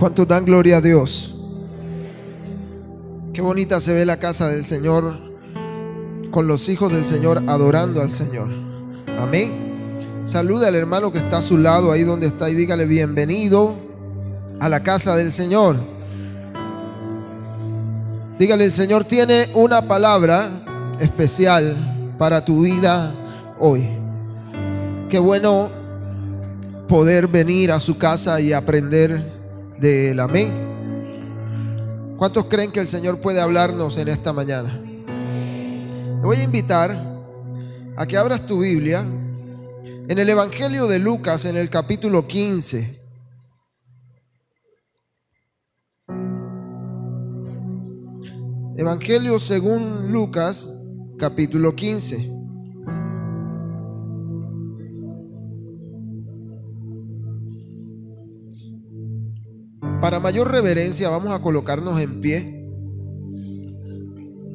¿Cuántos dan gloria a Dios? Qué bonita se ve la casa del Señor con los hijos del Señor adorando al Señor. Amén. Saluda al hermano que está a su lado, ahí donde está, y dígale bienvenido a la casa del Señor. Dígale, el Señor tiene una palabra especial para tu vida hoy. Qué bueno poder venir a su casa y aprender de él. Amén. ¿Cuántos creen que el Señor puede hablarnos en esta mañana? Te voy a invitar a que abras tu Biblia en el Evangelio de Lucas, en el capítulo 15. Evangelio según Lucas, capítulo 15. Para mayor reverencia vamos a colocarnos en pie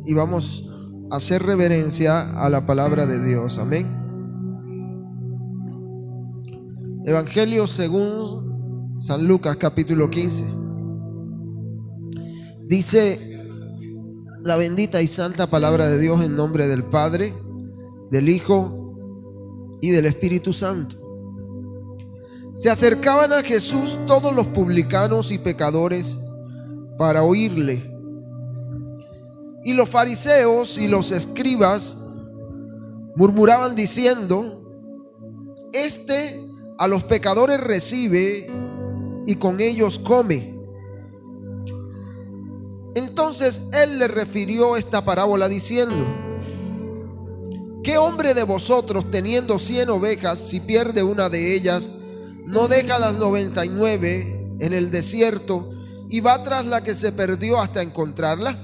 y vamos a hacer reverencia a la palabra de Dios. Amén. Evangelio según San Lucas capítulo 15. Dice la bendita y santa palabra de Dios en nombre del Padre, del Hijo y del Espíritu Santo. Se acercaban a Jesús todos los publicanos y pecadores para oírle. Y los fariseos y los escribas murmuraban diciendo, Este a los pecadores recibe y con ellos come. Entonces él le refirió esta parábola diciendo, ¿qué hombre de vosotros teniendo cien ovejas, si pierde una de ellas, no deja las 99 en el desierto y va tras la que se perdió hasta encontrarla.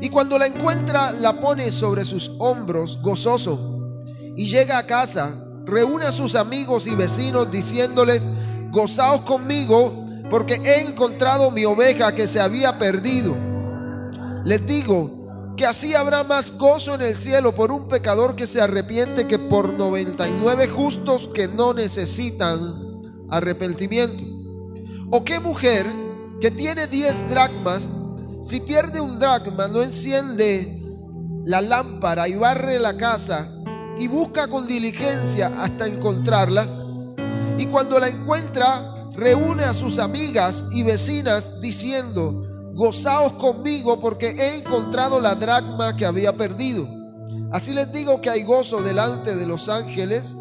Y cuando la encuentra, la pone sobre sus hombros gozoso y llega a casa, reúne a sus amigos y vecinos diciéndoles, gozaos conmigo porque he encontrado mi oveja que se había perdido. Les digo, que así habrá más gozo en el cielo por un pecador que se arrepiente que por 99 justos que no necesitan arrepentimiento. ¿O qué mujer que tiene 10 dracmas, si pierde un dracma, no enciende la lámpara y barre la casa y busca con diligencia hasta encontrarla? Y cuando la encuentra, reúne a sus amigas y vecinas diciendo, gozaos conmigo porque he encontrado la dracma que había perdido. Así les digo que hay gozo delante de los ángeles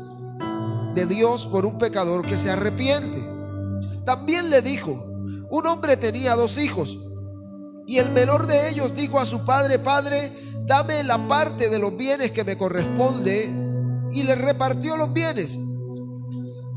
de Dios por un pecador que se arrepiente. También le dijo, un hombre tenía dos hijos y el menor de ellos dijo a su padre, Padre, dame la parte de los bienes que me corresponde y le repartió los bienes.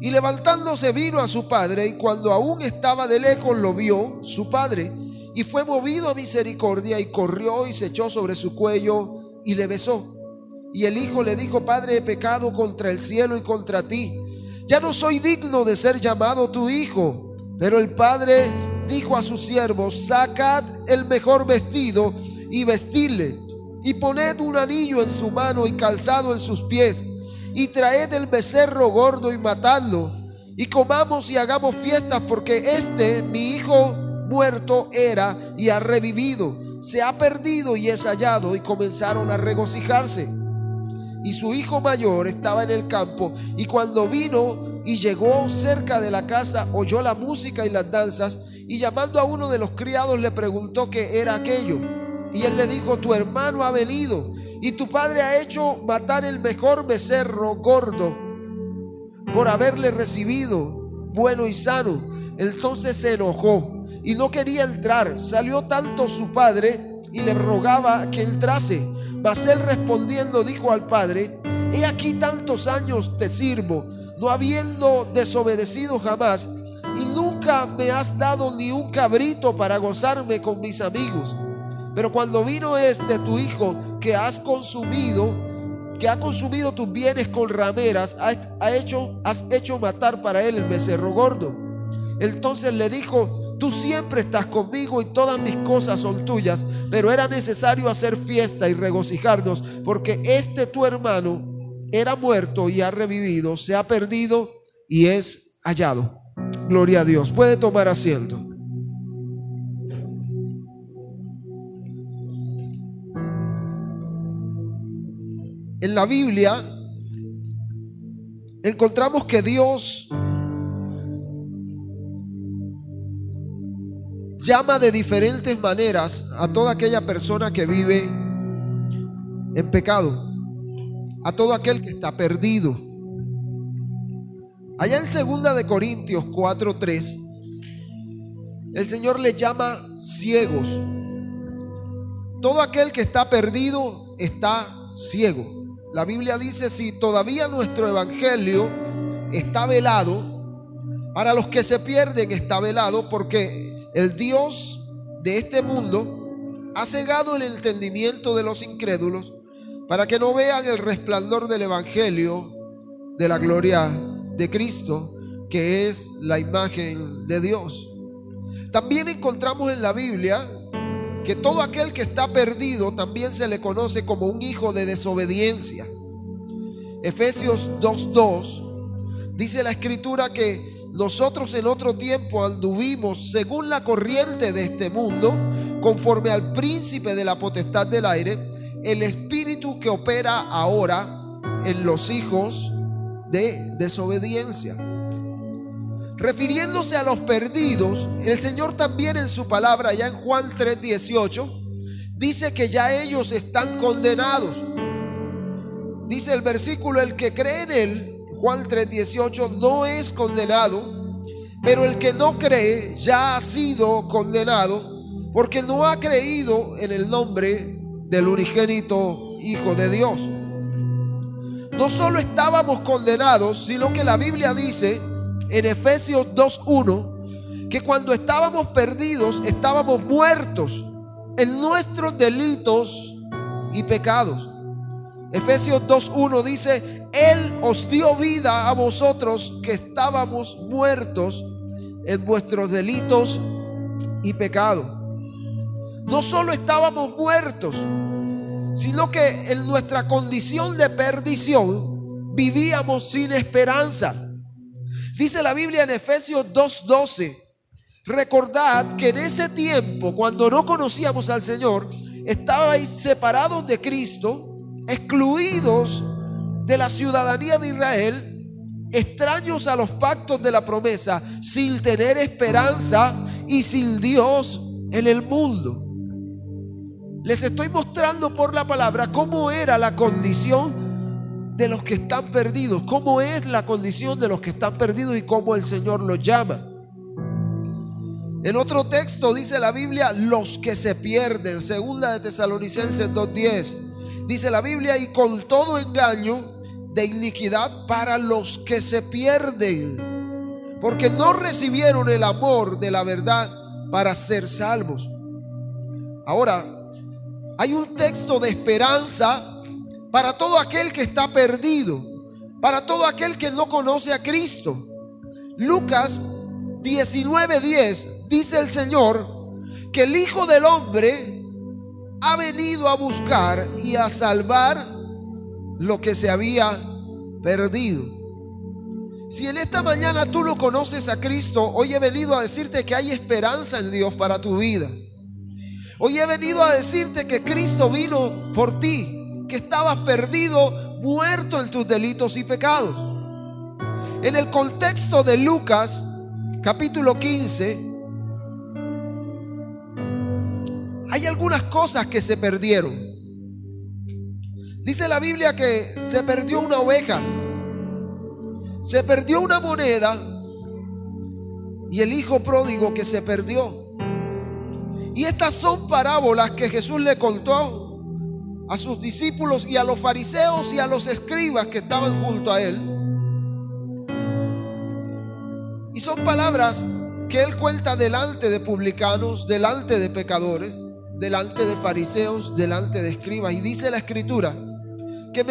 Y levantándose vino a su padre y cuando aún estaba de lejos lo vio su padre y fue movido a misericordia y corrió y se echó sobre su cuello y le besó. Y el hijo le dijo, Padre, he pecado contra el cielo y contra ti. Ya no soy digno de ser llamado tu hijo. Pero el padre dijo a sus siervos, sacad el mejor vestido y vestidle y poned un anillo en su mano y calzado en sus pies y traed el becerro gordo y matadlo, y comamos y hagamos fiestas, porque este, mi hijo muerto era y ha revivido, se ha perdido y es hallado, y comenzaron a regocijarse. Y su hijo mayor estaba en el campo, y cuando vino y llegó cerca de la casa, oyó la música y las danzas, y llamando a uno de los criados le preguntó qué era aquello. Y él le dijo, tu hermano ha venido Y tu padre ha hecho matar el mejor becerro gordo por haberle recibido bueno y sano. Entonces se enojó y no quería entrar. Salió tanto su padre y le rogaba que entrase. Mas él respondiendo dijo al padre, he aquí tantos años te sirvo, no habiendo desobedecido jamás, y nunca me has dado ni un cabrito para gozarme con mis amigos. Pero cuando vino este tu hijo que has consumido, que ha consumido tus bienes con rameras, ha, hecho, has hecho matar para él el becerro gordo. Entonces le dijo, tú siempre estás conmigo y todas mis cosas son tuyas, pero era necesario hacer fiesta y regocijarnos, porque este tu hermano era muerto y ha revivido, se ha perdido y es hallado. Gloria a Dios. Puede tomar asiento. En la Biblia encontramos que Dios llama de diferentes maneras a toda aquella persona que vive en pecado, a todo aquel que está perdido. Allá en segunda de Corintios 4:3 el Señor le llama ciegos. Todo aquel que está perdido está ciego. La Biblia dice, si todavía nuestro evangelio está velado, para los que se pierden está velado, porque el Dios de este mundo ha cegado el entendimiento de los incrédulos para que no vean el resplandor del evangelio de la gloria de Cristo, que es la imagen de Dios. También encontramos en la Biblia que todo aquel que está perdido también se le conoce como un hijo de desobediencia. Efesios 2.2 dice la escritura que nosotros en otro tiempo anduvimos según la corriente de este mundo, conforme al príncipe de la potestad del aire, el espíritu que opera ahora en los hijos de desobediencia. Refiriéndose a los perdidos, el Señor también en su palabra, ya en Juan 3:18, dice que ya ellos están condenados. Dice el versículo, el que cree en él, Juan 3:18, no es condenado, pero el que no cree ya ha sido condenado, porque no ha creído en el nombre del unigénito Hijo de Dios. No solo estábamos condenados, sino que la Biblia dice, en Efesios 2.1 que cuando estábamos perdidos estábamos muertos en nuestros delitos y pecados. Efesios 2.1 dice, Él os dio vida a vosotros que estábamos muertos en vuestros delitos y pecados. No solo estábamos muertos, sino que en nuestra condición de perdición vivíamos sin esperanza. Dice la Biblia en Efesios 2:12, recordad que en ese tiempo, cuando no conocíamos al Señor, estabais separados de Cristo, excluidos de la ciudadanía de Israel, extraños a los pactos de la promesa, sin tener esperanza y sin Dios en el mundo. Les estoy mostrando por la palabra cómo era la condición de los que están perdidos, cómo es la condición de los que están perdidos y cómo el Señor los llama. En otro texto dice la Biblia, los que se pierden, segunda de Tesalonicenses 2.10, dice la Biblia, y con todo engaño de iniquidad para los que se pierden, porque no recibieron el amor de la verdad para ser salvos. Ahora, hay un texto de esperanza para todo aquel que está perdido, para todo aquel que no conoce a Cristo. Lucas 19:10 dice el Señor que el Hijo del Hombre ha venido a buscar y a salvar lo que se había perdido. Si en esta mañana tú lo conoces a Cristo, hoy he venido a decirte que hay esperanza en Dios para tu vida. Hoy he venido a decirte que Cristo vino por ti, que estabas perdido, muerto en tus delitos y pecados. En el contexto de Lucas, capítulo 15, hay algunas cosas que se perdieron. Dice la Biblia que se perdió una oveja, se perdió una moneda y el hijo pródigo que se perdió. Y estas son parábolas que Jesús le contó a sus discípulos y a los fariseos y a los escribas que estaban junto a él. Y son palabras que él cuenta delante de publicanos, delante de pecadores, delante de fariseos, delante de escribas. Y dice la escritura que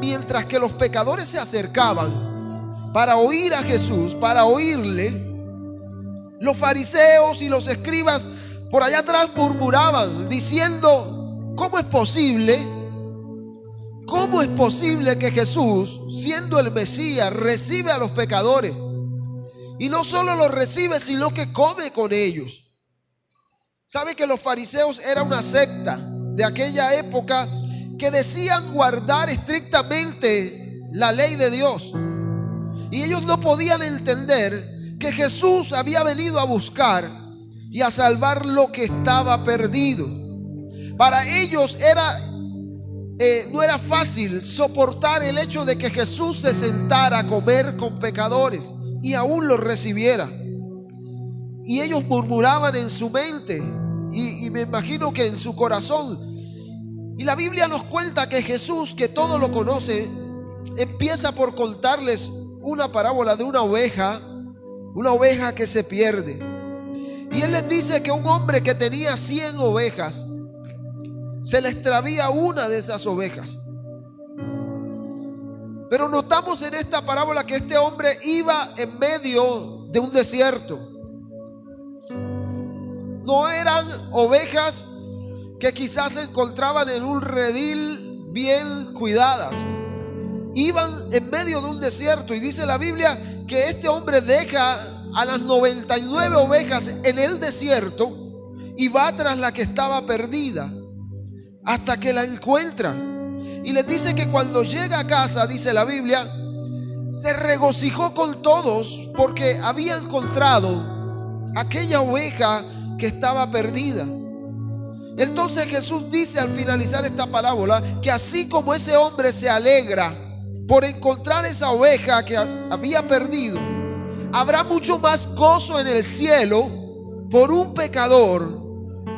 mientras que los pecadores se acercaban para oír a Jesús, para oírle, los fariseos y los escribas por allá atrás murmuraban diciendo, ¿cómo es posible? ¿Cómo es posible que Jesús, siendo el Mesías, recibe a los pecadores? Y no solo los recibe, sino que come con ellos. ¿Sabe que los fariseos era una secta de aquella época que decían guardar estrictamente la ley de Dios? Y ellos no podían entender que Jesús había venido a buscar y a salvar lo que estaba perdido. Para ellos era eh, no era fácil soportar el hecho de que Jesús se sentara a comer con pecadores y aún los recibiera. Y ellos murmuraban en su mente y, me imagino que en su corazón. Y la Biblia nos cuenta que Jesús, que todo lo conoce, empieza por contarles una parábola de una oveja, una oveja que se pierde. Y él les dice que un hombre que tenía 100 ovejas, se le extravía una de esas ovejas. Pero notamos en esta parábola que este hombre iba en medio de un desierto. No eran ovejas que quizás se encontraban en un redil bien cuidadas. Iban en medio de un desierto y dice la Biblia que este hombre deja a las 99 ovejas en el desierto y va tras la que estaba perdida hasta que la encuentra. Y les dice que cuando llega a casa, dice la Biblia, se regocijó con todos porque había encontrado aquella oveja que estaba perdida. Entonces Jesús dice al finalizar esta parábola que así como ese hombre se alegra por encontrar esa oveja que había perdido, habrá mucho más gozo en el cielo por un pecador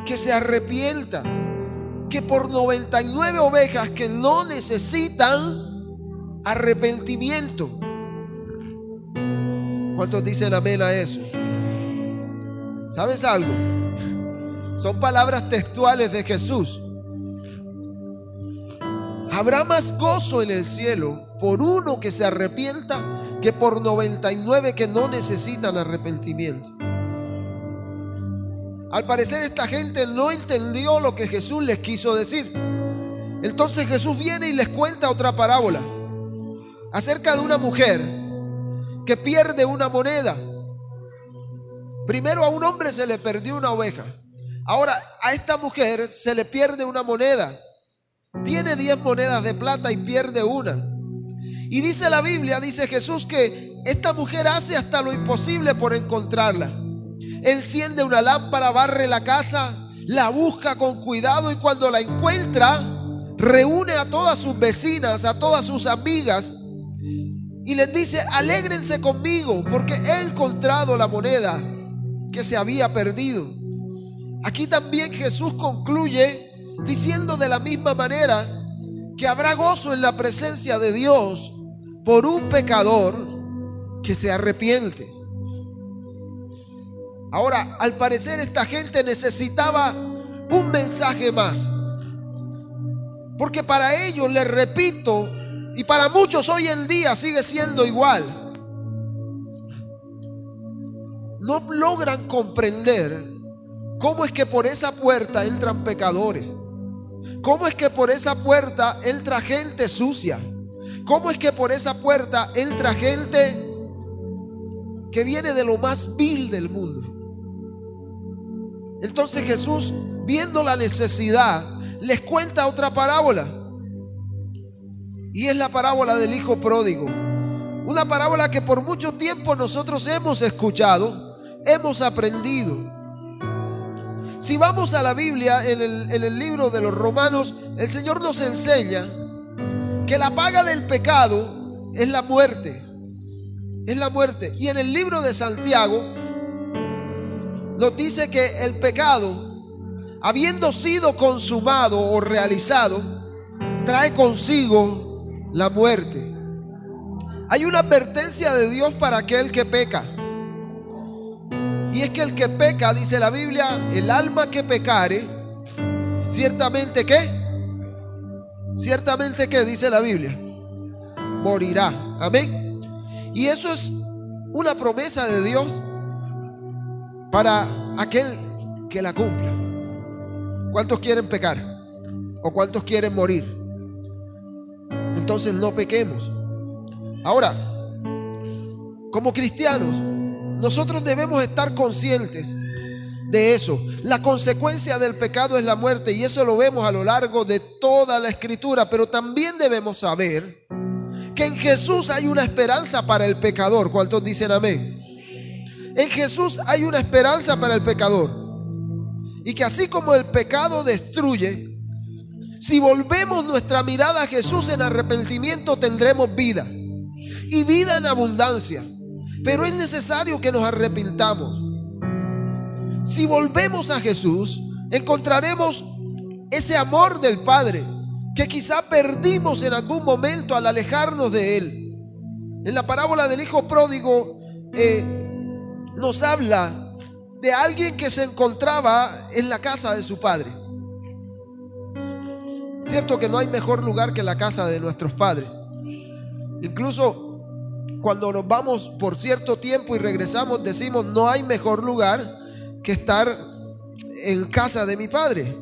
que se arrepienta que por 99 ovejas que no necesitan arrepentimiento. ¿Cuántos dicen amén a eso? ¿Sabes algo? Son palabras textuales de Jesús. Habrá más gozo en el cielo por uno que se arrepienta que por 99 que no necesitan arrepentimiento. Al parecer esta gente no entendió lo que Jesús les quiso decir. Entonces Jesús viene y les cuenta otra parábola acerca de una mujer que pierde una moneda. Primero a un hombre se le perdió una oveja. Ahora a esta mujer se le pierde una moneda. Tiene diez monedas de plata y pierde una. Y dice la Biblia, dice Jesús, que esta mujer hace hasta lo imposible por encontrarla enciende una lámpara, barre la casa, la busca con cuidado y cuando la encuentra, reúne a todas sus vecinas, a todas sus amigas y les dice, alégrense conmigo porque he encontrado la moneda que se había perdido. Aquí también Jesús concluye diciendo de la misma manera que habrá gozo en la presencia de Dios por un pecador que se arrepiente. Ahora, al parecer esta gente necesitaba un mensaje más. Porque para ellos, les repito, y para muchos hoy en día sigue siendo igual, no logran comprender cómo es que por esa puerta entran pecadores. ¿Cómo es que por esa puerta entra gente sucia? ¿Cómo es que por esa puerta entra gente que viene de lo más vil del mundo? Entonces Jesús, viendo la necesidad, les cuenta otra parábola. Y es la parábola del Hijo Pródigo. Una parábola que por mucho tiempo nosotros hemos escuchado, hemos aprendido. Si vamos a la Biblia, en el, en el libro de los Romanos, el Señor nos enseña que la paga del pecado es la muerte. Es la muerte. Y en el libro de Santiago nos dice que el pecado, habiendo sido consumado o realizado, trae consigo la muerte. Hay una advertencia de Dios para aquel que peca. Y es que el que peca, dice la Biblia, el alma que pecare, ciertamente que, ciertamente que, dice la Biblia, morirá. Amén. Y eso es una promesa de Dios para aquel que la cumpla. ¿Cuántos quieren pecar? ¿O cuántos quieren morir? Entonces no pequemos. Ahora, como cristianos, nosotros debemos estar conscientes de eso. La consecuencia del pecado es la muerte y eso lo vemos a lo largo de toda la escritura, pero también debemos saber que en Jesús hay una esperanza para el pecador. ¿Cuántos dicen amén? En Jesús hay una esperanza para el pecador. Y que así como el pecado destruye, si volvemos nuestra mirada a Jesús en arrepentimiento tendremos vida. Y vida en abundancia. Pero es necesario que nos arrepintamos. Si volvemos a Jesús, encontraremos ese amor del Padre que quizá perdimos en algún momento al alejarnos de Él. En la parábola del Hijo Pródigo eh, nos habla de alguien que se encontraba en la casa de su Padre. Cierto que no hay mejor lugar que la casa de nuestros padres. Incluso cuando nos vamos por cierto tiempo y regresamos, decimos, no hay mejor lugar que estar en casa de mi padre.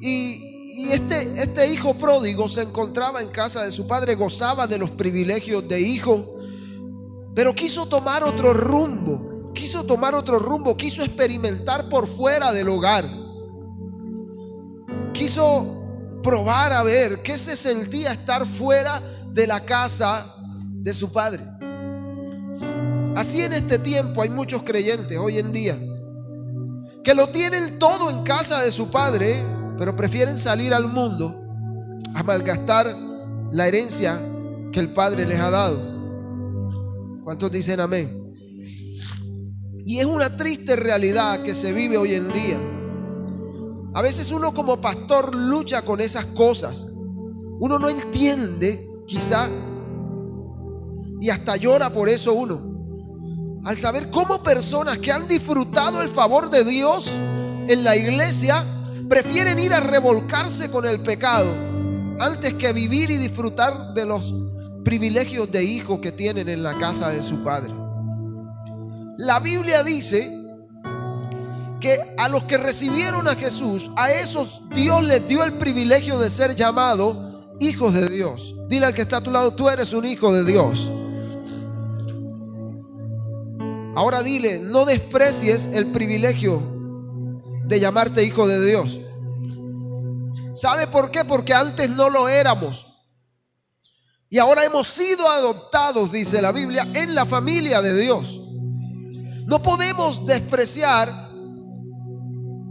Y, este, este hijo pródigo se encontraba en casa de su padre, gozaba de los privilegios de hijo, pero quiso tomar otro rumbo, quiso tomar otro rumbo, quiso experimentar por fuera del hogar. Quiso probar a ver qué se sentía estar fuera de la casa de su Padre. Así en este tiempo hay muchos creyentes hoy en día que lo tienen todo en casa de su Padre, pero prefieren salir al mundo a malgastar la herencia que el Padre les ha dado. ¿Cuántos dicen amén? Y es una triste realidad que se vive hoy en día. A veces uno como pastor lucha con esas cosas. Uno no entiende quizá y hasta llora por eso uno. Al saber cómo personas que han disfrutado el favor de Dios en la iglesia prefieren ir a revolcarse con el pecado antes que vivir y disfrutar de los privilegios de hijo que tienen en la casa de su padre. La Biblia dice que a los que recibieron a Jesús, a esos Dios les dio el privilegio de ser llamados hijos de Dios. Dile al que está a tu lado, tú eres un hijo de Dios. Ahora dile, no desprecies el privilegio de llamarte hijo de Dios. ¿Sabe por qué? Porque antes no lo éramos. Y ahora hemos sido adoptados, dice la Biblia, en la familia de Dios. No podemos despreciar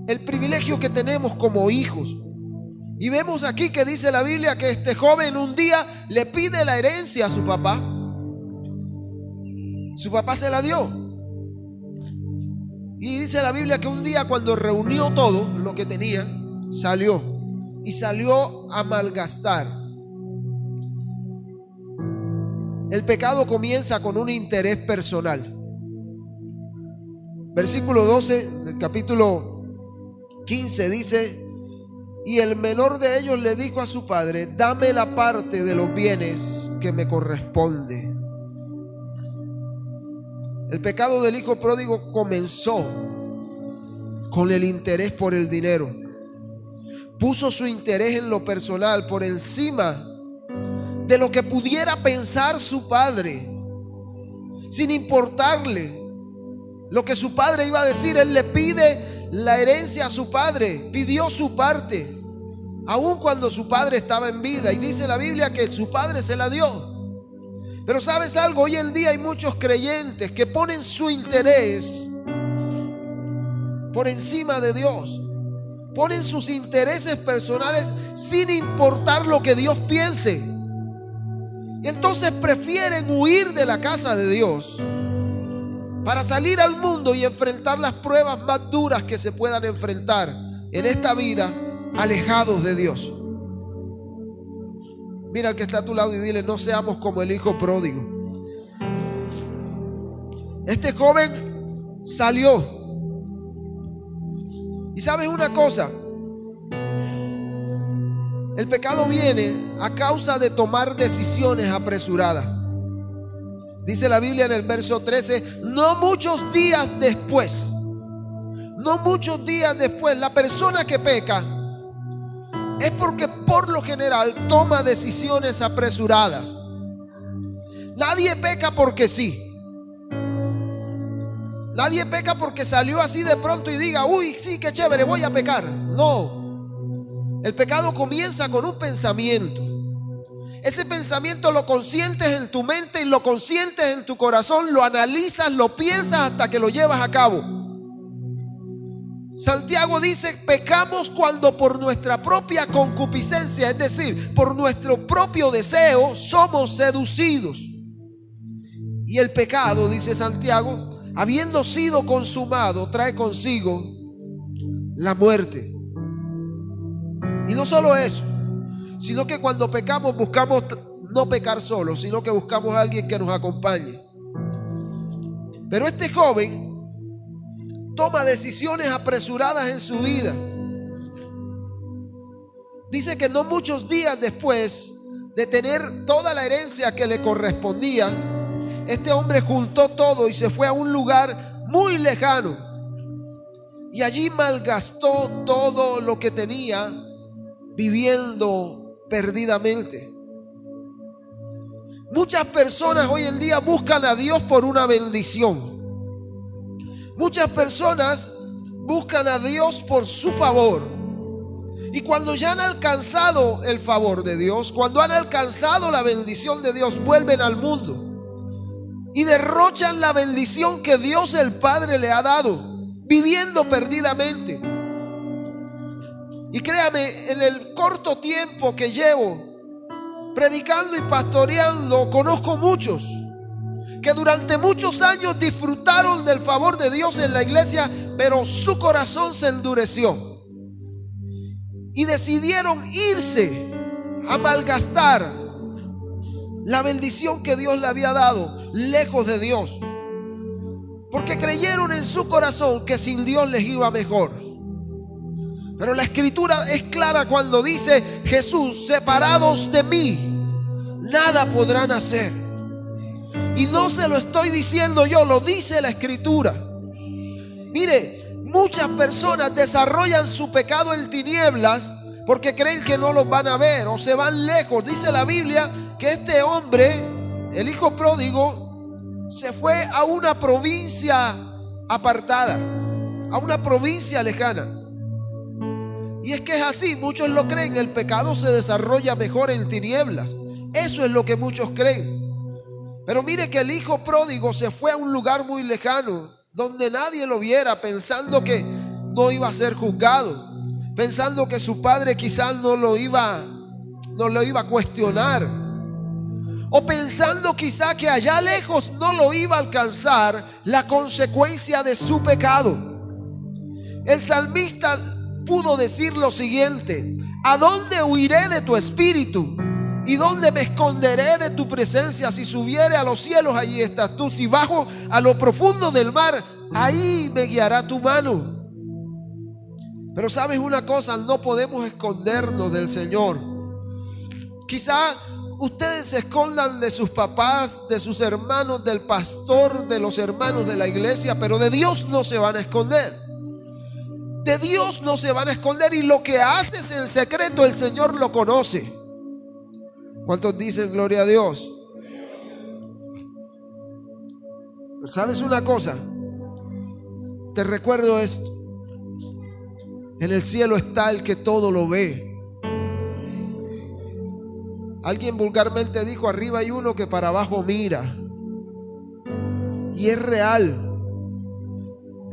el privilegio que tenemos como hijos. Y vemos aquí que dice la Biblia que este joven un día le pide la herencia a su papá. Su papá se la dio. Y dice la Biblia que un día cuando reunió todo lo que tenía, salió y salió a malgastar. El pecado comienza con un interés personal. Versículo 12 del capítulo 15 dice, y el menor de ellos le dijo a su padre, dame la parte de los bienes que me corresponde. El pecado del hijo pródigo comenzó con el interés por el dinero. Puso su interés en lo personal por encima de lo que pudiera pensar su padre, sin importarle lo que su padre iba a decir. Él le pide la herencia a su padre, pidió su parte, aun cuando su padre estaba en vida. Y dice la Biblia que su padre se la dio. Pero sabes algo, hoy en día hay muchos creyentes que ponen su interés por encima de Dios. Ponen sus intereses personales sin importar lo que Dios piense. Y entonces prefieren huir de la casa de Dios para salir al mundo y enfrentar las pruebas más duras que se puedan enfrentar en esta vida alejados de Dios. Mira al que está a tu lado y dile, no seamos como el hijo pródigo. Este joven salió. Y sabes una cosa, el pecado viene a causa de tomar decisiones apresuradas. Dice la Biblia en el verso 13, no muchos días después, no muchos días después, la persona que peca es porque por lo general toma decisiones apresuradas. Nadie peca porque sí. Nadie peca porque salió así de pronto y diga, uy, sí, qué chévere, voy a pecar. No. El pecado comienza con un pensamiento. Ese pensamiento lo consientes en tu mente y lo consientes en tu corazón, lo analizas, lo piensas hasta que lo llevas a cabo. Santiago dice, pecamos cuando por nuestra propia concupiscencia, es decir, por nuestro propio deseo, somos seducidos. Y el pecado, dice Santiago, habiendo sido consumado, trae consigo la muerte. Y no solo eso, sino que cuando pecamos buscamos no pecar solo, sino que buscamos a alguien que nos acompañe. Pero este joven toma decisiones apresuradas en su vida. Dice que no muchos días después de tener toda la herencia que le correspondía, este hombre juntó todo y se fue a un lugar muy lejano. Y allí malgastó todo lo que tenía viviendo perdidamente. Muchas personas hoy en día buscan a Dios por una bendición. Muchas personas buscan a Dios por su favor. Y cuando ya han alcanzado el favor de Dios, cuando han alcanzado la bendición de Dios, vuelven al mundo y derrochan la bendición que Dios el Padre le ha dado, viviendo perdidamente. Y créame, en el corto tiempo que llevo predicando y pastoreando, conozco muchos que durante muchos años disfrutaron del favor de Dios en la iglesia, pero su corazón se endureció. Y decidieron irse a malgastar la bendición que Dios le había dado lejos de Dios. Porque creyeron en su corazón que sin Dios les iba mejor. Pero la escritura es clara cuando dice Jesús, separados de mí, nada podrán hacer. Y no se lo estoy diciendo yo, lo dice la escritura. Mire, muchas personas desarrollan su pecado en tinieblas porque creen que no los van a ver o se van lejos. Dice la Biblia que este hombre, el hijo pródigo, se fue a una provincia apartada, a una provincia lejana. Y es que es así, muchos lo creen, el pecado se desarrolla mejor en tinieblas. Eso es lo que muchos creen. Pero mire que el hijo pródigo se fue a un lugar muy lejano, donde nadie lo viera, pensando que no iba a ser juzgado, pensando que su padre quizás no lo iba, no lo iba a cuestionar, o pensando quizás que allá lejos no lo iba a alcanzar la consecuencia de su pecado. El salmista pudo decir lo siguiente, ¿a dónde huiré de tu espíritu? ¿Y dónde me esconderé de tu presencia? Si subiere a los cielos, allí estás tú. Si bajo a lo profundo del mar, ahí me guiará tu mano. Pero sabes una cosa, no podemos escondernos del Señor. Quizá ustedes se escondan de sus papás, de sus hermanos, del pastor, de los hermanos de la iglesia, pero de Dios no se van a esconder. De Dios no se van a esconder y lo que haces en secreto el Señor lo conoce. ¿Cuántos dicen gloria a Dios? ¿Sabes una cosa? Te recuerdo esto. En el cielo está el que todo lo ve. Alguien vulgarmente dijo, arriba hay uno que para abajo mira. Y es real.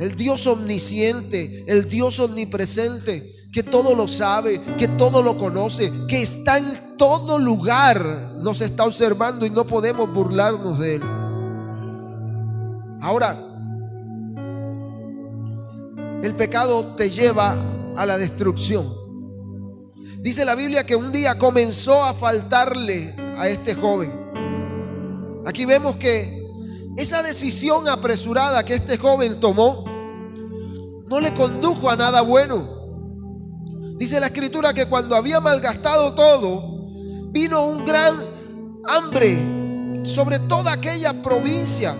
El Dios omnisciente, el Dios omnipresente, que todo lo sabe, que todo lo conoce, que está en todo lugar, nos está observando y no podemos burlarnos de Él. Ahora, el pecado te lleva a la destrucción. Dice la Biblia que un día comenzó a faltarle a este joven. Aquí vemos que esa decisión apresurada que este joven tomó no le condujo a nada bueno. Dice la escritura que cuando había malgastado todo, vino un gran hambre sobre toda aquella provincia.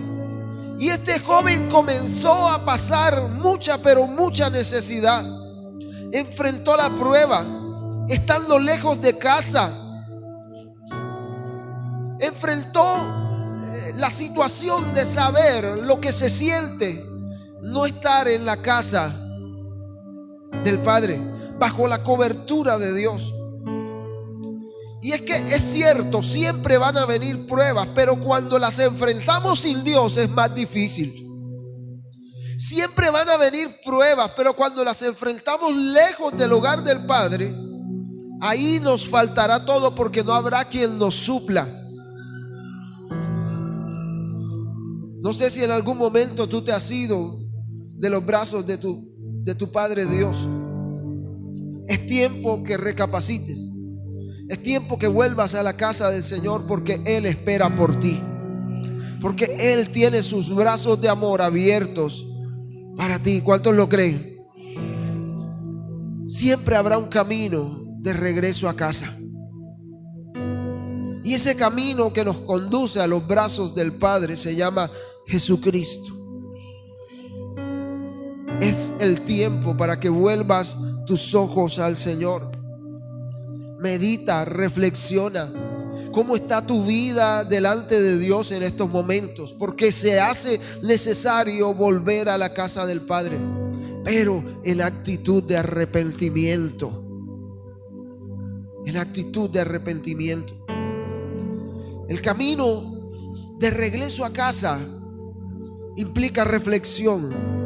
Y este joven comenzó a pasar mucha, pero mucha necesidad. Enfrentó la prueba, estando lejos de casa. Enfrentó eh, la situación de saber lo que se siente no estar en la casa del Padre bajo la cobertura de Dios. Y es que es cierto, siempre van a venir pruebas, pero cuando las enfrentamos sin Dios es más difícil. Siempre van a venir pruebas, pero cuando las enfrentamos lejos del hogar del Padre, ahí nos faltará todo porque no habrá quien nos supla. No sé si en algún momento tú te has ido de los brazos de tu, de tu Padre Dios. Es tiempo que recapacites. Es tiempo que vuelvas a la casa del Señor porque Él espera por ti. Porque Él tiene sus brazos de amor abiertos para ti. ¿Cuántos lo creen? Siempre habrá un camino de regreso a casa. Y ese camino que nos conduce a los brazos del Padre se llama Jesucristo. Es el tiempo para que vuelvas tus ojos al Señor. Medita, reflexiona. ¿Cómo está tu vida delante de Dios en estos momentos? Porque se hace necesario volver a la casa del Padre, pero en actitud de arrepentimiento. En actitud de arrepentimiento. El camino de regreso a casa implica reflexión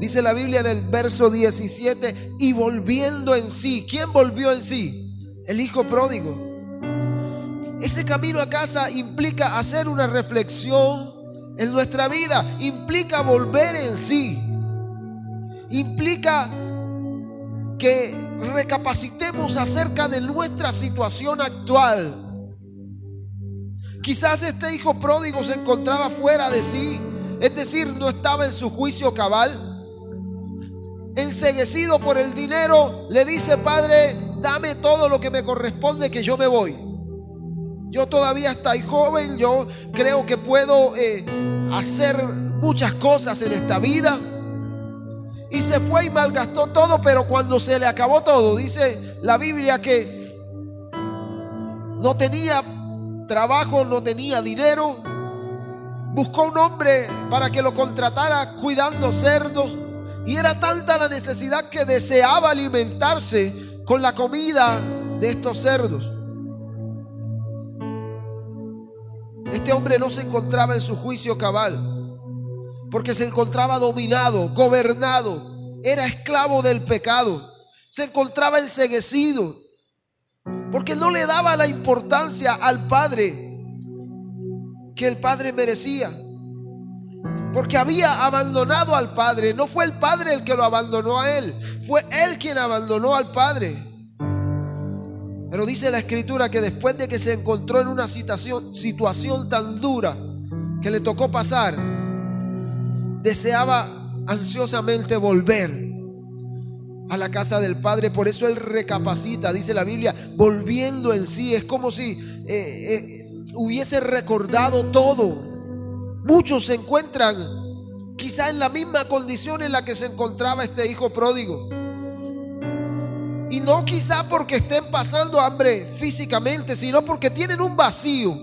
Dice la Biblia en el verso 17, y volviendo en sí. ¿Quién volvió en sí? El hijo pródigo. Ese camino a casa implica hacer una reflexión en nuestra vida, implica volver en sí, implica que recapacitemos acerca de nuestra situación actual. Quizás este hijo pródigo se encontraba fuera de sí, es decir, no estaba en su juicio cabal enseguecido por el dinero, le dice, Padre, dame todo lo que me corresponde, que yo me voy. Yo todavía estoy joven, yo creo que puedo eh, hacer muchas cosas en esta vida. Y se fue y malgastó todo, pero cuando se le acabó todo, dice la Biblia que no tenía trabajo, no tenía dinero. Buscó un hombre para que lo contratara cuidando cerdos y era tanta la necesidad que deseaba alimentarse con la comida de estos cerdos. Este hombre no se encontraba en su juicio cabal, porque se encontraba dominado, gobernado, era esclavo del pecado, se encontraba enseguecido, porque no le daba la importancia al Padre que el Padre merecía porque había abandonado al Padre. No fue el Padre el que lo abandonó a él, fue él quien abandonó al Padre. Pero dice la escritura que después de que se encontró en una situación, tan dura que le tocó pasar, deseaba ansiosamente volver a la casa del Padre. Por eso él recapacita, dice la Biblia, volviendo en sí. Es como si eh, eh, hubiese recordado todo Muchos se encuentran quizá en la misma condición en la que se encontraba este hijo pródigo. Y no quizá porque estén pasando hambre físicamente, sino porque tienen un vacío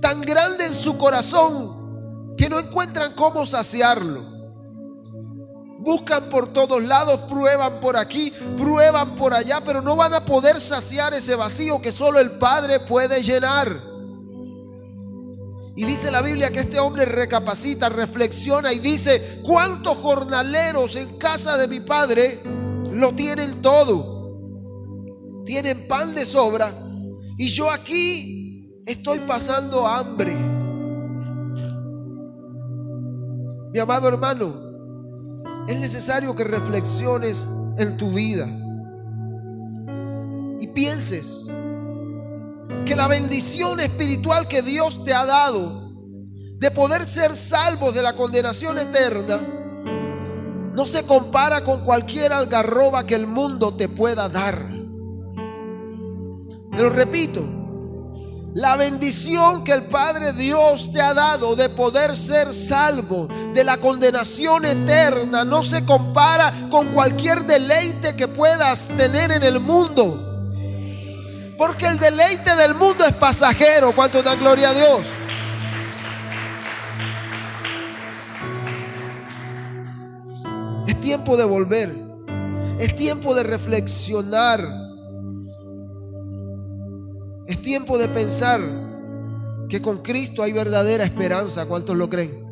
tan grande en su corazón que no encuentran cómo saciarlo. Buscan por todos lados, prueban por aquí, prueban por allá, pero no van a poder saciar ese vacío que solo el Padre puede llenar. Y dice la Biblia que este hombre recapacita, reflexiona y dice, ¿cuántos jornaleros en casa de mi padre lo tienen todo? tienen pan de sobra y yo aquí estoy pasando hambre. Mi amado hermano, es necesario que reflexiones en tu vida y pienses que la bendición espiritual que Dios te ha dado de poder ser salvo de la condenación eterna no se compara con cualquier algarroba que el mundo te pueda dar. Te lo repito, la bendición que el Padre Dios te ha dado de poder ser salvo de la condenación eterna no se compara con cualquier deleite que puedas tener en el mundo. Porque el deleite del mundo es pasajero. ¿Cuánto da gloria a Dios? Es tiempo de volver. Es tiempo de reflexionar. Es tiempo de pensar que con Cristo hay verdadera esperanza. ¿Cuántos lo creen?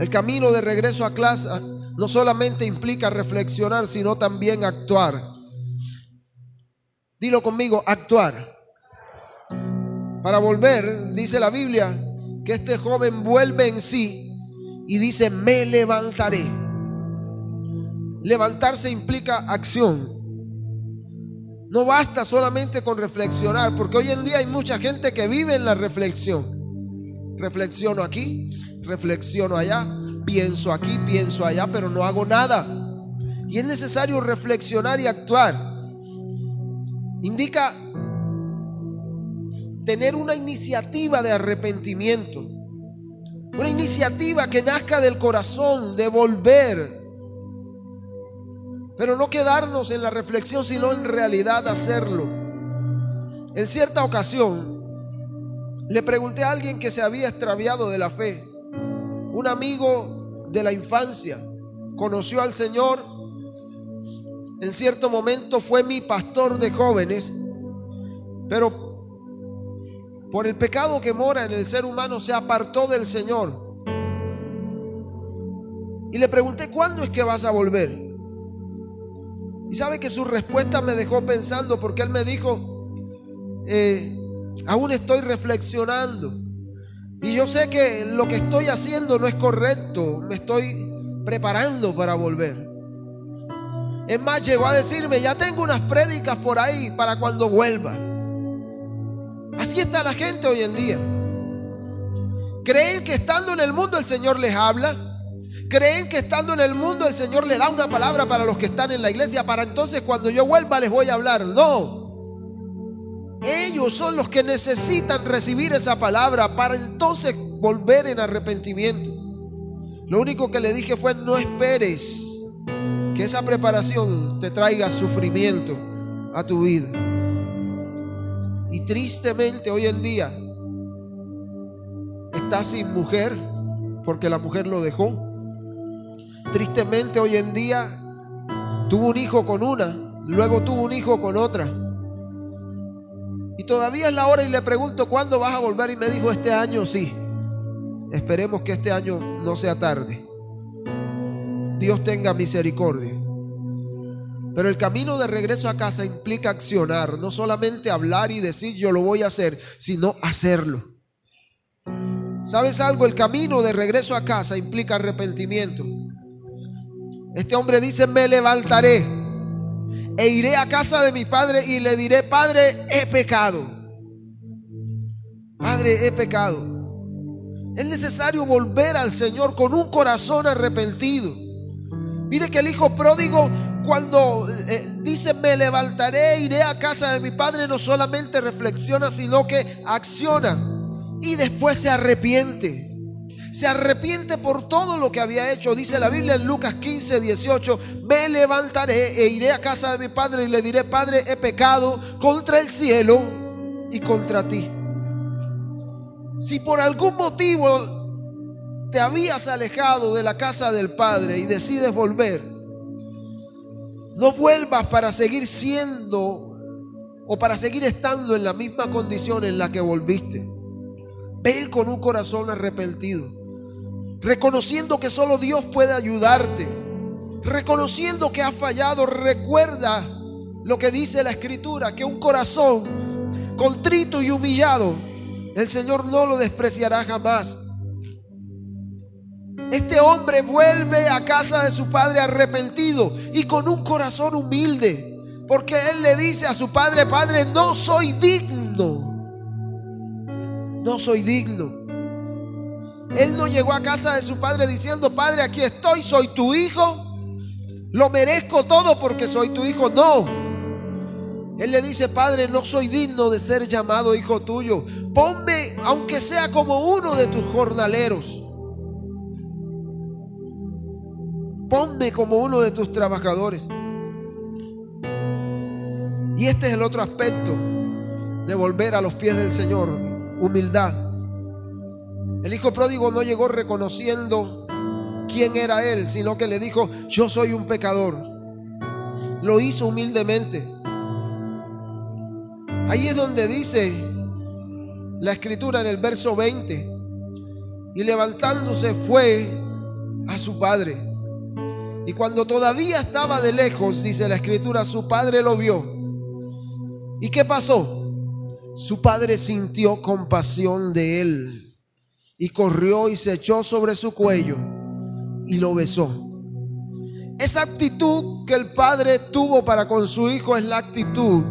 El camino de regreso a clase no solamente implica reflexionar, sino también actuar. Dilo conmigo, actuar. Para volver, dice la Biblia, que este joven vuelve en sí y dice, me levantaré. Levantarse implica acción. No basta solamente con reflexionar, porque hoy en día hay mucha gente que vive en la reflexión. Reflexiono aquí, reflexiono allá, pienso aquí, pienso allá, pero no hago nada. Y es necesario reflexionar y actuar indica tener una iniciativa de arrepentimiento, una iniciativa que nazca del corazón, de volver, pero no quedarnos en la reflexión, sino en realidad hacerlo. En cierta ocasión, le pregunté a alguien que se había extraviado de la fe, un amigo de la infancia, conoció al Señor, en cierto momento fue mi pastor de jóvenes, pero por el pecado que mora en el ser humano se apartó del Señor. Y le pregunté, ¿cuándo es que vas a volver? Y sabe que su respuesta me dejó pensando porque él me dijo, eh, aún estoy reflexionando. Y yo sé que lo que estoy haciendo no es correcto, me estoy preparando para volver. Es más, llegó a decirme, ya tengo unas prédicas por ahí para cuando vuelva. Así está la gente hoy en día. Creen que estando en el mundo el Señor les habla. Creen que estando en el mundo el Señor le da una palabra para los que están en la iglesia. Para entonces cuando yo vuelva les voy a hablar. No. Ellos son los que necesitan recibir esa palabra para entonces volver en arrepentimiento. Lo único que le dije fue no esperes que esa preparación te traiga sufrimiento a tu vida. Y tristemente hoy en día está sin mujer porque la mujer lo dejó. Tristemente hoy en día tuvo un hijo con una, luego tuvo un hijo con otra. Y todavía es la hora y le pregunto cuándo vas a volver y me dijo este año sí. Esperemos que este año no sea tarde. Dios tenga misericordia. Pero el camino de regreso a casa implica accionar, no solamente hablar y decir yo lo voy a hacer, sino hacerlo. ¿Sabes algo? El camino de regreso a casa implica arrepentimiento. Este hombre dice, me levantaré e iré a casa de mi padre y le diré, Padre, he pecado. Padre, he pecado. Es necesario volver al Señor con un corazón arrepentido. Mire que el hijo pródigo cuando eh, dice me levantaré, iré a casa de mi padre, no solamente reflexiona, sino que acciona y después se arrepiente. Se arrepiente por todo lo que había hecho. Dice la Biblia en Lucas 15, 18, me levantaré e iré a casa de mi padre y le diré, Padre, he pecado contra el cielo y contra ti. Si por algún motivo te habías alejado de la casa del Padre y decides volver, no vuelvas para seguir siendo o para seguir estando en la misma condición en la que volviste. Ven con un corazón arrepentido, reconociendo que solo Dios puede ayudarte, reconociendo que has fallado, recuerda lo que dice la escritura, que un corazón contrito y humillado, el Señor no lo despreciará jamás. Este hombre vuelve a casa de su padre arrepentido y con un corazón humilde, porque él le dice a su padre, Padre, no soy digno, no soy digno. Él no llegó a casa de su padre diciendo, Padre, aquí estoy, soy tu hijo, lo merezco todo porque soy tu hijo. No. Él le dice, Padre, no soy digno de ser llamado hijo tuyo. Ponme, aunque sea como uno de tus jornaleros. Ponme como uno de tus trabajadores. Y este es el otro aspecto de volver a los pies del Señor, humildad. El hijo pródigo no llegó reconociendo quién era él, sino que le dijo, yo soy un pecador. Lo hizo humildemente. Ahí es donde dice la escritura en el verso 20, y levantándose fue a su padre. Y cuando todavía estaba de lejos, dice la escritura, su padre lo vio. ¿Y qué pasó? Su padre sintió compasión de él y corrió y se echó sobre su cuello y lo besó. Esa actitud que el padre tuvo para con su hijo es la actitud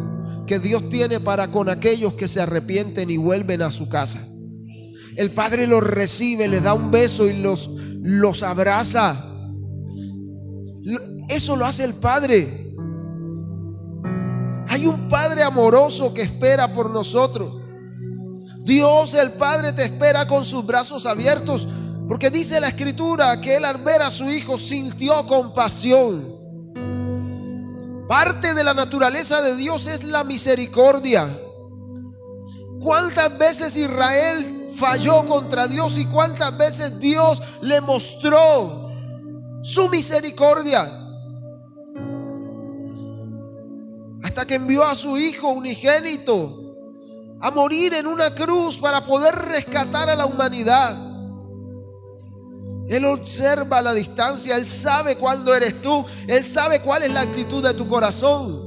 que Dios tiene para con aquellos que se arrepienten y vuelven a su casa. El padre los recibe, les da un beso y los, los abraza eso lo hace el Padre. Hay un Padre amoroso que espera por nosotros. Dios el Padre te espera con sus brazos abiertos, porque dice la Escritura que Él al ver a su Hijo sintió compasión. Parte de la naturaleza de Dios es la misericordia. ¿Cuántas veces Israel falló contra Dios y cuántas veces Dios le mostró su misericordia. Hasta que envió a su Hijo unigénito a morir en una cruz para poder rescatar a la humanidad. Él observa la distancia, Él sabe cuándo eres tú, Él sabe cuál es la actitud de tu corazón.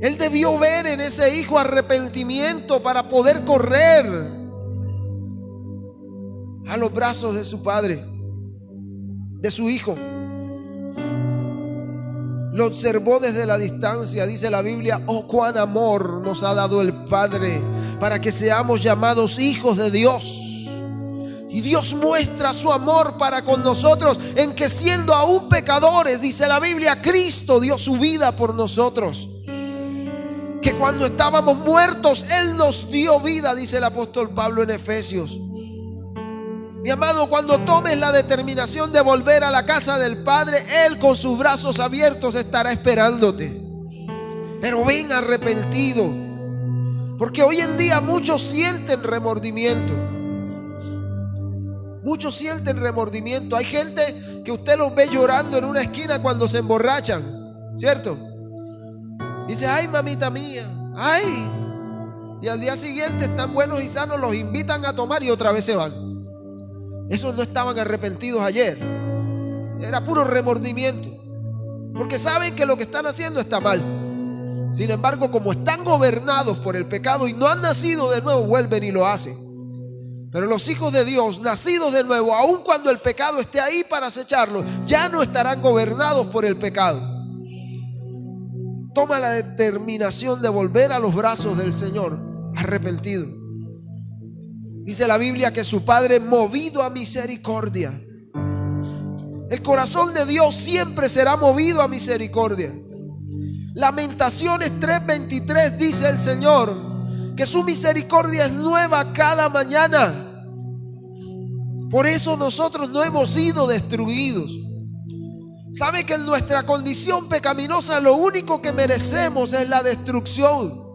Él debió ver en ese hijo arrepentimiento para poder correr a los brazos de su padre de su hijo. Lo observó desde la distancia, dice la Biblia, oh cuán amor nos ha dado el Padre para que seamos llamados hijos de Dios. Y Dios muestra su amor para con nosotros en que siendo aún pecadores, dice la Biblia, Cristo dio su vida por nosotros. Que cuando estábamos muertos, Él nos dio vida, dice el apóstol Pablo en Efesios. Mi amado, cuando tomes la determinación de volver a la casa del Padre, Él con sus brazos abiertos estará esperándote. Pero ven arrepentido. Porque hoy en día muchos sienten remordimiento. Muchos sienten remordimiento. Hay gente que usted los ve llorando en una esquina cuando se emborrachan. ¿Cierto? Dice, ay mamita mía, ay. Y al día siguiente están buenos y sanos, los invitan a tomar y otra vez se van. Esos no estaban arrepentidos ayer. Era puro remordimiento. Porque saben que lo que están haciendo está mal. Sin embargo, como están gobernados por el pecado y no han nacido de nuevo, vuelven y lo hacen. Pero los hijos de Dios, nacidos de nuevo, aun cuando el pecado esté ahí para acecharlos, ya no estarán gobernados por el pecado. Toma la determinación de volver a los brazos del Señor arrepentido. Dice la Biblia que su Padre movido a misericordia. El corazón de Dios siempre será movido a misericordia. Lamentaciones 3:23 dice el Señor que su misericordia es nueva cada mañana. Por eso nosotros no hemos sido destruidos. Sabe que en nuestra condición pecaminosa lo único que merecemos es la destrucción.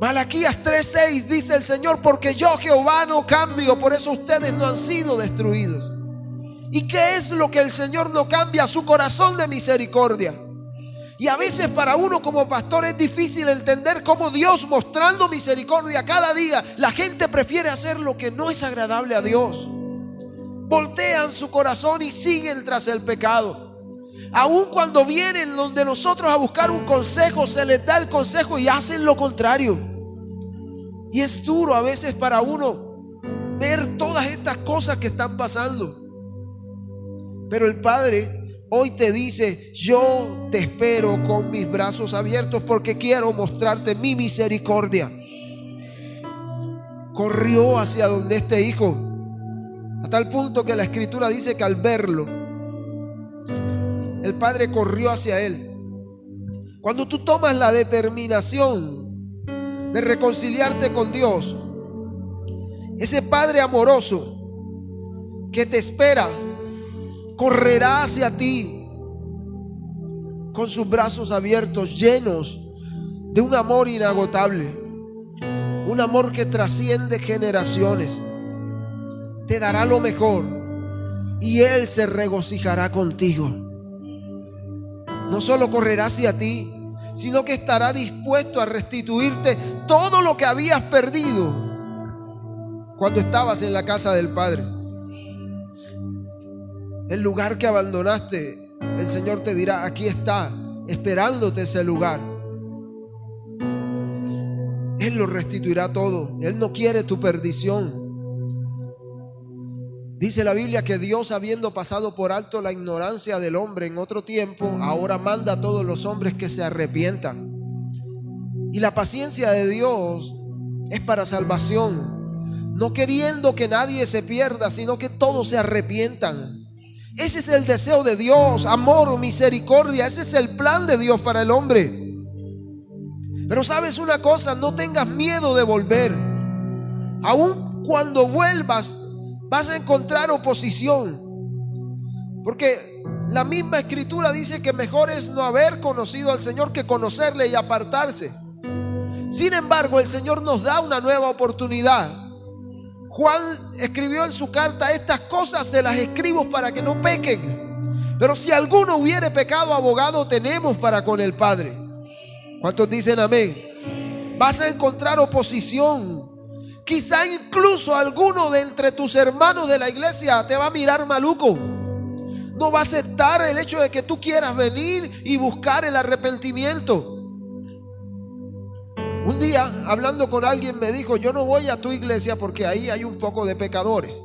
Malaquías 3:6 dice el Señor, porque yo Jehová no cambio, por eso ustedes no han sido destruidos. ¿Y qué es lo que el Señor no cambia? Su corazón de misericordia. Y a veces para uno como pastor es difícil entender cómo Dios mostrando misericordia cada día, la gente prefiere hacer lo que no es agradable a Dios. Voltean su corazón y siguen tras el pecado. Aun cuando vienen donde nosotros a buscar un consejo, se les da el consejo y hacen lo contrario. Y es duro a veces para uno ver todas estas cosas que están pasando. Pero el Padre hoy te dice, yo te espero con mis brazos abiertos porque quiero mostrarte mi misericordia. Corrió hacia donde este hijo, a tal punto que la escritura dice que al verlo, el Padre corrió hacia él. Cuando tú tomas la determinación de reconciliarte con Dios, ese Padre amoroso que te espera, correrá hacia ti con sus brazos abiertos, llenos de un amor inagotable, un amor que trasciende generaciones. Te dará lo mejor y Él se regocijará contigo. No solo correrá hacia ti, sino que estará dispuesto a restituirte todo lo que habías perdido cuando estabas en la casa del Padre. El lugar que abandonaste, el Señor te dirá, aquí está, esperándote ese lugar. Él lo restituirá todo. Él no quiere tu perdición. Dice la Biblia que Dios, habiendo pasado por alto la ignorancia del hombre en otro tiempo, ahora manda a todos los hombres que se arrepientan. Y la paciencia de Dios es para salvación, no queriendo que nadie se pierda, sino que todos se arrepientan. Ese es el deseo de Dios, amor, misericordia, ese es el plan de Dios para el hombre. Pero sabes una cosa, no tengas miedo de volver. Aun cuando vuelvas, vas a encontrar oposición. Porque la misma escritura dice que mejor es no haber conocido al Señor que conocerle y apartarse. Sin embargo, el Señor nos da una nueva oportunidad. Juan escribió en su carta, estas cosas se las escribo para que no pequen. Pero si alguno hubiere pecado, abogado tenemos para con el Padre. ¿Cuántos dicen amén? Vas a encontrar oposición. Quizá incluso alguno de entre tus hermanos de la iglesia te va a mirar maluco. No va a aceptar el hecho de que tú quieras venir y buscar el arrepentimiento. Un día, hablando con alguien, me dijo, yo no voy a tu iglesia porque ahí hay un poco de pecadores.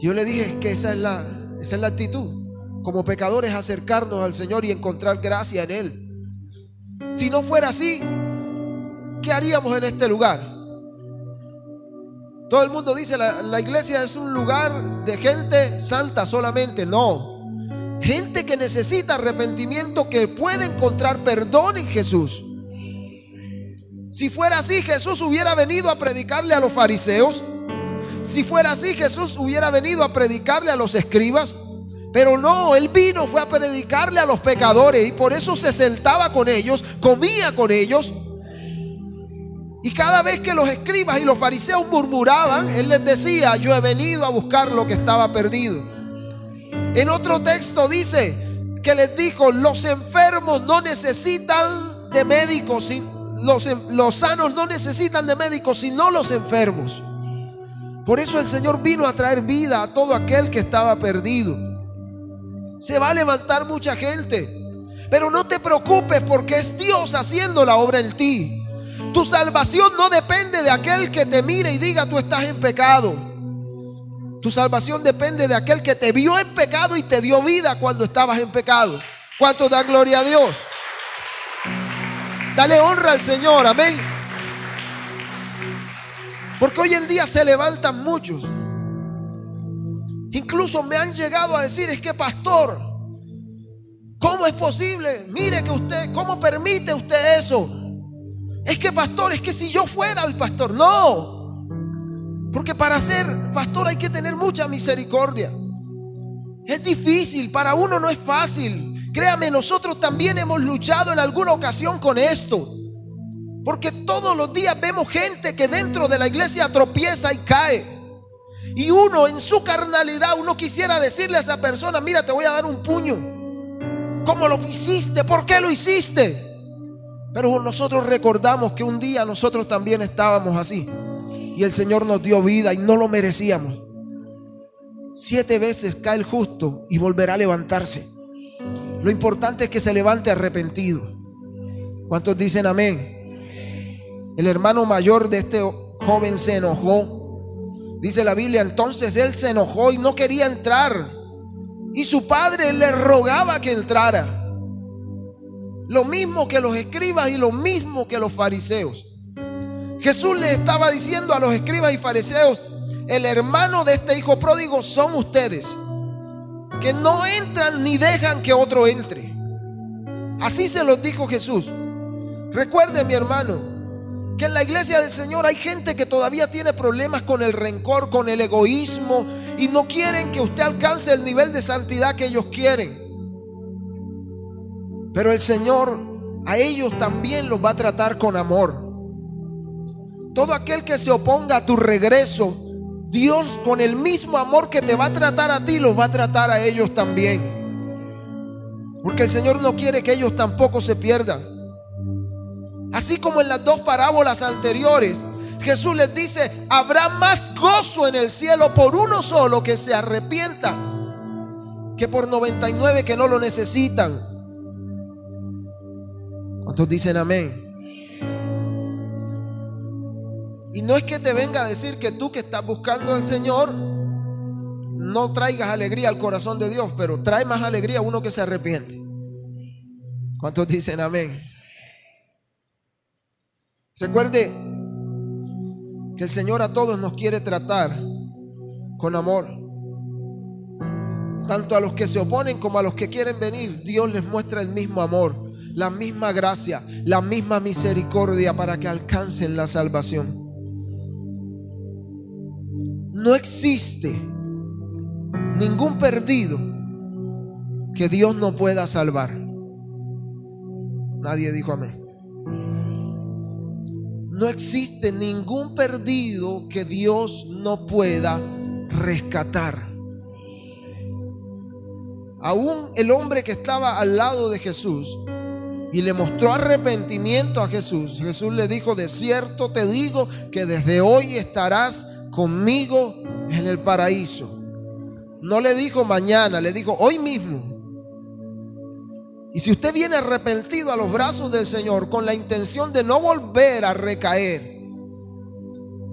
Yo le dije que esa es la, esa es la actitud. Como pecadores, acercarnos al Señor y encontrar gracia en Él. Si no fuera así, ¿qué haríamos en este lugar? Todo el mundo dice, la, la iglesia es un lugar de gente santa solamente. No. Gente que necesita arrepentimiento, que puede encontrar perdón en Jesús. Si fuera así, Jesús hubiera venido a predicarle a los fariseos. Si fuera así, Jesús hubiera venido a predicarle a los escribas. Pero no, él vino, fue a predicarle a los pecadores y por eso se sentaba con ellos, comía con ellos. Y cada vez que los escribas y los fariseos murmuraban, él les decía, yo he venido a buscar lo que estaba perdido. En otro texto dice que les dijo, los enfermos no necesitan de médicos, los, los sanos no necesitan de médicos, sino los enfermos. Por eso el Señor vino a traer vida a todo aquel que estaba perdido. Se va a levantar mucha gente. Pero no te preocupes porque es Dios haciendo la obra en ti. Tu salvación no depende de aquel que te mire y diga tú estás en pecado. Tu salvación depende de aquel que te vio en pecado y te dio vida cuando estabas en pecado. ¿Cuánto da gloria a Dios? Dale honra al Señor, amén. Porque hoy en día se levantan muchos. Incluso me han llegado a decir, es que pastor, ¿cómo es posible? Mire que usted, ¿cómo permite usted eso? Es que pastor, es que si yo fuera el pastor, no. Porque para ser pastor hay que tener mucha misericordia. Es difícil, para uno no es fácil. Créame, nosotros también hemos luchado en alguna ocasión con esto. Porque todos los días vemos gente que dentro de la iglesia tropieza y cae. Y uno en su carnalidad, uno quisiera decirle a esa persona, mira, te voy a dar un puño. ¿Cómo lo hiciste? ¿Por qué lo hiciste? Pero nosotros recordamos que un día nosotros también estábamos así. Y el Señor nos dio vida y no lo merecíamos. Siete veces cae el justo y volverá a levantarse. Lo importante es que se levante arrepentido. ¿Cuántos dicen amén? El hermano mayor de este joven se enojó. Dice la Biblia, entonces él se enojó y no quería entrar. Y su padre le rogaba que entrara. Lo mismo que los escribas y lo mismo que los fariseos. Jesús le estaba diciendo a los escribas y fariseos, el hermano de este hijo pródigo son ustedes, que no entran ni dejan que otro entre. Así se los dijo Jesús. Recuerde mi hermano, que en la iglesia del Señor hay gente que todavía tiene problemas con el rencor, con el egoísmo y no quieren que usted alcance el nivel de santidad que ellos quieren. Pero el Señor a ellos también los va a tratar con amor. Todo aquel que se oponga a tu regreso, Dios con el mismo amor que te va a tratar a ti, los va a tratar a ellos también. Porque el Señor no quiere que ellos tampoco se pierdan. Así como en las dos parábolas anteriores, Jesús les dice, habrá más gozo en el cielo por uno solo que se arrepienta que por 99 que no lo necesitan. ¿Cuántos dicen amén? Y no es que te venga a decir que tú que estás buscando al Señor no traigas alegría al corazón de Dios, pero trae más alegría a uno que se arrepiente. ¿Cuántos dicen amén? Recuerde que el Señor a todos nos quiere tratar con amor. Tanto a los que se oponen como a los que quieren venir, Dios les muestra el mismo amor, la misma gracia, la misma misericordia para que alcancen la salvación. No existe ningún perdido que Dios no pueda salvar. Nadie dijo amén. No existe ningún perdido que Dios no pueda rescatar. Aún el hombre que estaba al lado de Jesús y le mostró arrepentimiento a Jesús, Jesús le dijo, de cierto te digo que desde hoy estarás conmigo en el paraíso. No le dijo mañana, le dijo hoy mismo. Y si usted viene arrepentido a los brazos del Señor con la intención de no volver a recaer,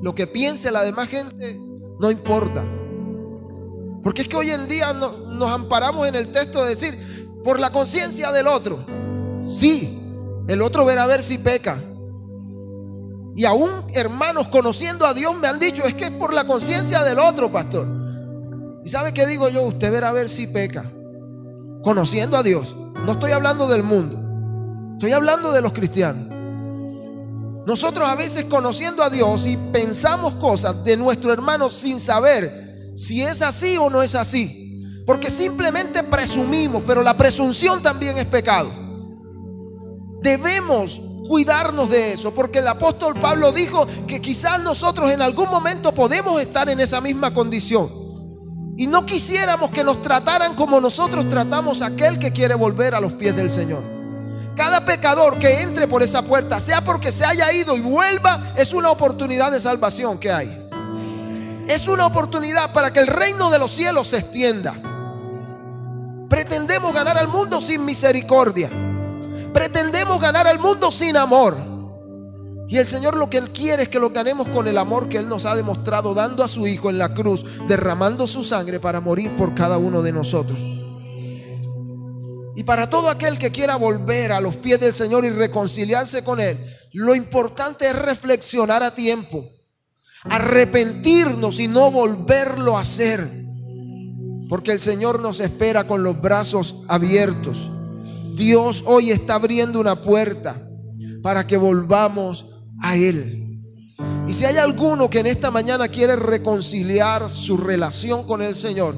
lo que piense la demás gente no importa. Porque es que hoy en día nos amparamos en el texto de decir, por la conciencia del otro. Sí, el otro verá a ver si peca. Y aún hermanos conociendo a Dios me han dicho, es que es por la conciencia del otro, pastor. ¿Y sabe qué digo yo? Usted verá a ver si peca. Conociendo a Dios. No estoy hablando del mundo. Estoy hablando de los cristianos. Nosotros a veces conociendo a Dios y pensamos cosas de nuestro hermano sin saber si es así o no es así. Porque simplemente presumimos, pero la presunción también es pecado. Debemos cuidarnos de eso, porque el apóstol Pablo dijo que quizás nosotros en algún momento podemos estar en esa misma condición. Y no quisiéramos que nos trataran como nosotros tratamos a aquel que quiere volver a los pies del Señor. Cada pecador que entre por esa puerta, sea porque se haya ido y vuelva, es una oportunidad de salvación que hay. Es una oportunidad para que el reino de los cielos se extienda. Pretendemos ganar al mundo sin misericordia. Pretendemos ganar al mundo sin amor. Y el Señor lo que Él quiere es que lo ganemos con el amor que Él nos ha demostrado dando a su Hijo en la cruz, derramando su sangre para morir por cada uno de nosotros. Y para todo aquel que quiera volver a los pies del Señor y reconciliarse con Él, lo importante es reflexionar a tiempo, arrepentirnos y no volverlo a hacer. Porque el Señor nos espera con los brazos abiertos. Dios hoy está abriendo una puerta para que volvamos a Él. Y si hay alguno que en esta mañana quiere reconciliar su relación con el Señor,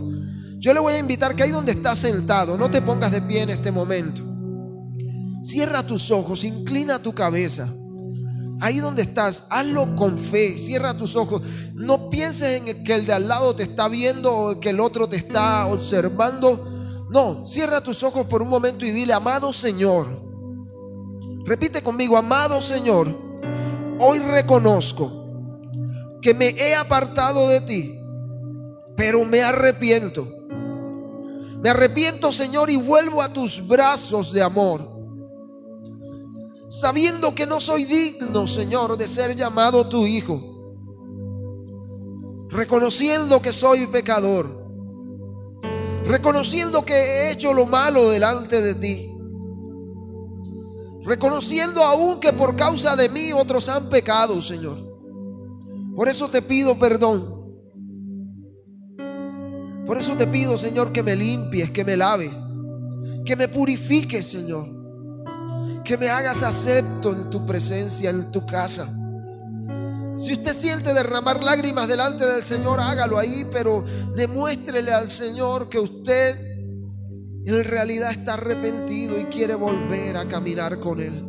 yo le voy a invitar que ahí donde estás sentado, no te pongas de pie en este momento. Cierra tus ojos, inclina tu cabeza. Ahí donde estás, hazlo con fe, cierra tus ojos. No pienses en que el de al lado te está viendo o que el otro te está observando. No, cierra tus ojos por un momento y dile, amado Señor, repite conmigo, amado Señor, hoy reconozco que me he apartado de ti, pero me arrepiento. Me arrepiento, Señor, y vuelvo a tus brazos de amor. Sabiendo que no soy digno, Señor, de ser llamado tu hijo. Reconociendo que soy pecador. Reconociendo que he hecho lo malo delante de ti. Reconociendo aún que por causa de mí otros han pecado, Señor. Por eso te pido perdón. Por eso te pido, Señor, que me limpies, que me laves, que me purifiques, Señor. Que me hagas acepto en tu presencia, en tu casa. Si usted siente derramar lágrimas delante del Señor, hágalo ahí, pero demuéstrele al Señor que usted en realidad está arrepentido y quiere volver a caminar con Él.